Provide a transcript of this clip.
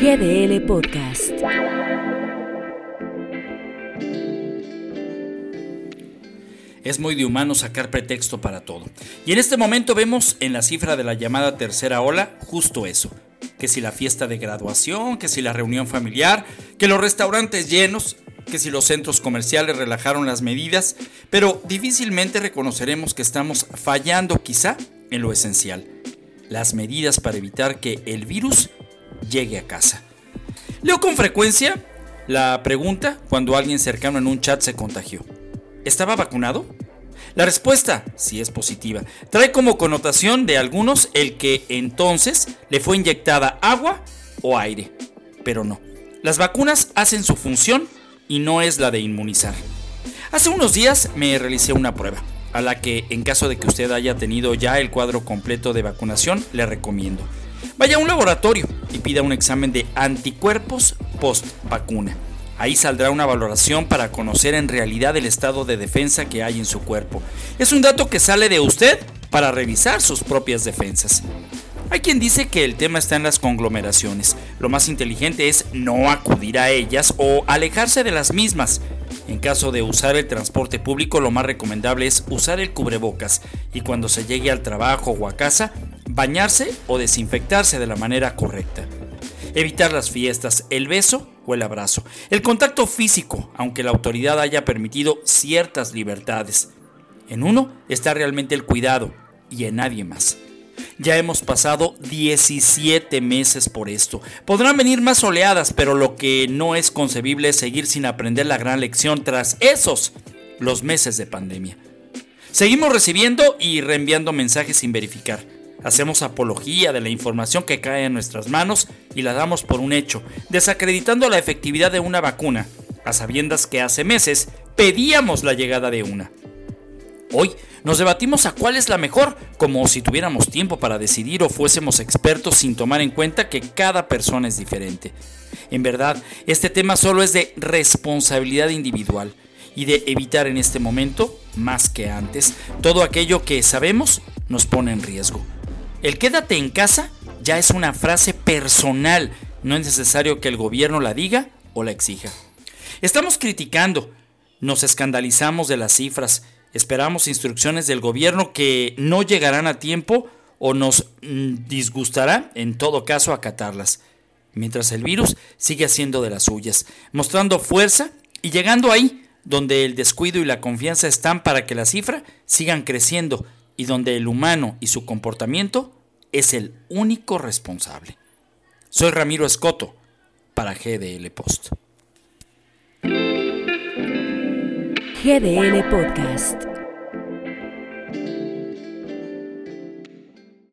GDL Podcast. Es muy de humano sacar pretexto para todo. Y en este momento vemos en la cifra de la llamada tercera ola justo eso. Que si la fiesta de graduación, que si la reunión familiar, que los restaurantes llenos, que si los centros comerciales relajaron las medidas, pero difícilmente reconoceremos que estamos fallando quizá en lo esencial, las medidas para evitar que el virus llegue a casa. Leo con frecuencia la pregunta cuando alguien cercano en un chat se contagió. ¿Estaba vacunado? La respuesta, si es positiva, trae como connotación de algunos el que entonces le fue inyectada agua o aire. Pero no, las vacunas hacen su función y no es la de inmunizar. Hace unos días me realicé una prueba, a la que en caso de que usted haya tenido ya el cuadro completo de vacunación, le recomiendo. Vaya a un laboratorio y pida un examen de anticuerpos post vacuna. Ahí saldrá una valoración para conocer en realidad el estado de defensa que hay en su cuerpo. Es un dato que sale de usted para revisar sus propias defensas. Hay quien dice que el tema está en las conglomeraciones. Lo más inteligente es no acudir a ellas o alejarse de las mismas. En caso de usar el transporte público, lo más recomendable es usar el cubrebocas y cuando se llegue al trabajo o a casa, bañarse o desinfectarse de la manera correcta. Evitar las fiestas, el beso o el abrazo. El contacto físico, aunque la autoridad haya permitido ciertas libertades. En uno está realmente el cuidado y en nadie más. Ya hemos pasado 17 meses por esto. Podrán venir más oleadas, pero lo que no es concebible es seguir sin aprender la gran lección tras esos, los meses de pandemia. Seguimos recibiendo y reenviando mensajes sin verificar. Hacemos apología de la información que cae en nuestras manos y la damos por un hecho, desacreditando la efectividad de una vacuna, a sabiendas que hace meses pedíamos la llegada de una. Hoy nos debatimos a cuál es la mejor, como si tuviéramos tiempo para decidir o fuésemos expertos sin tomar en cuenta que cada persona es diferente. En verdad, este tema solo es de responsabilidad individual y de evitar en este momento, más que antes, todo aquello que sabemos nos pone en riesgo. El quédate en casa ya es una frase personal, no es necesario que el gobierno la diga o la exija. Estamos criticando, nos escandalizamos de las cifras, esperamos instrucciones del gobierno que no llegarán a tiempo o nos mm, disgustará en todo caso acatarlas, mientras el virus sigue haciendo de las suyas, mostrando fuerza y llegando ahí donde el descuido y la confianza están para que la cifra sigan creciendo y donde el humano y su comportamiento es el único responsable. Soy Ramiro Escoto para GDL Post. GDL Podcast.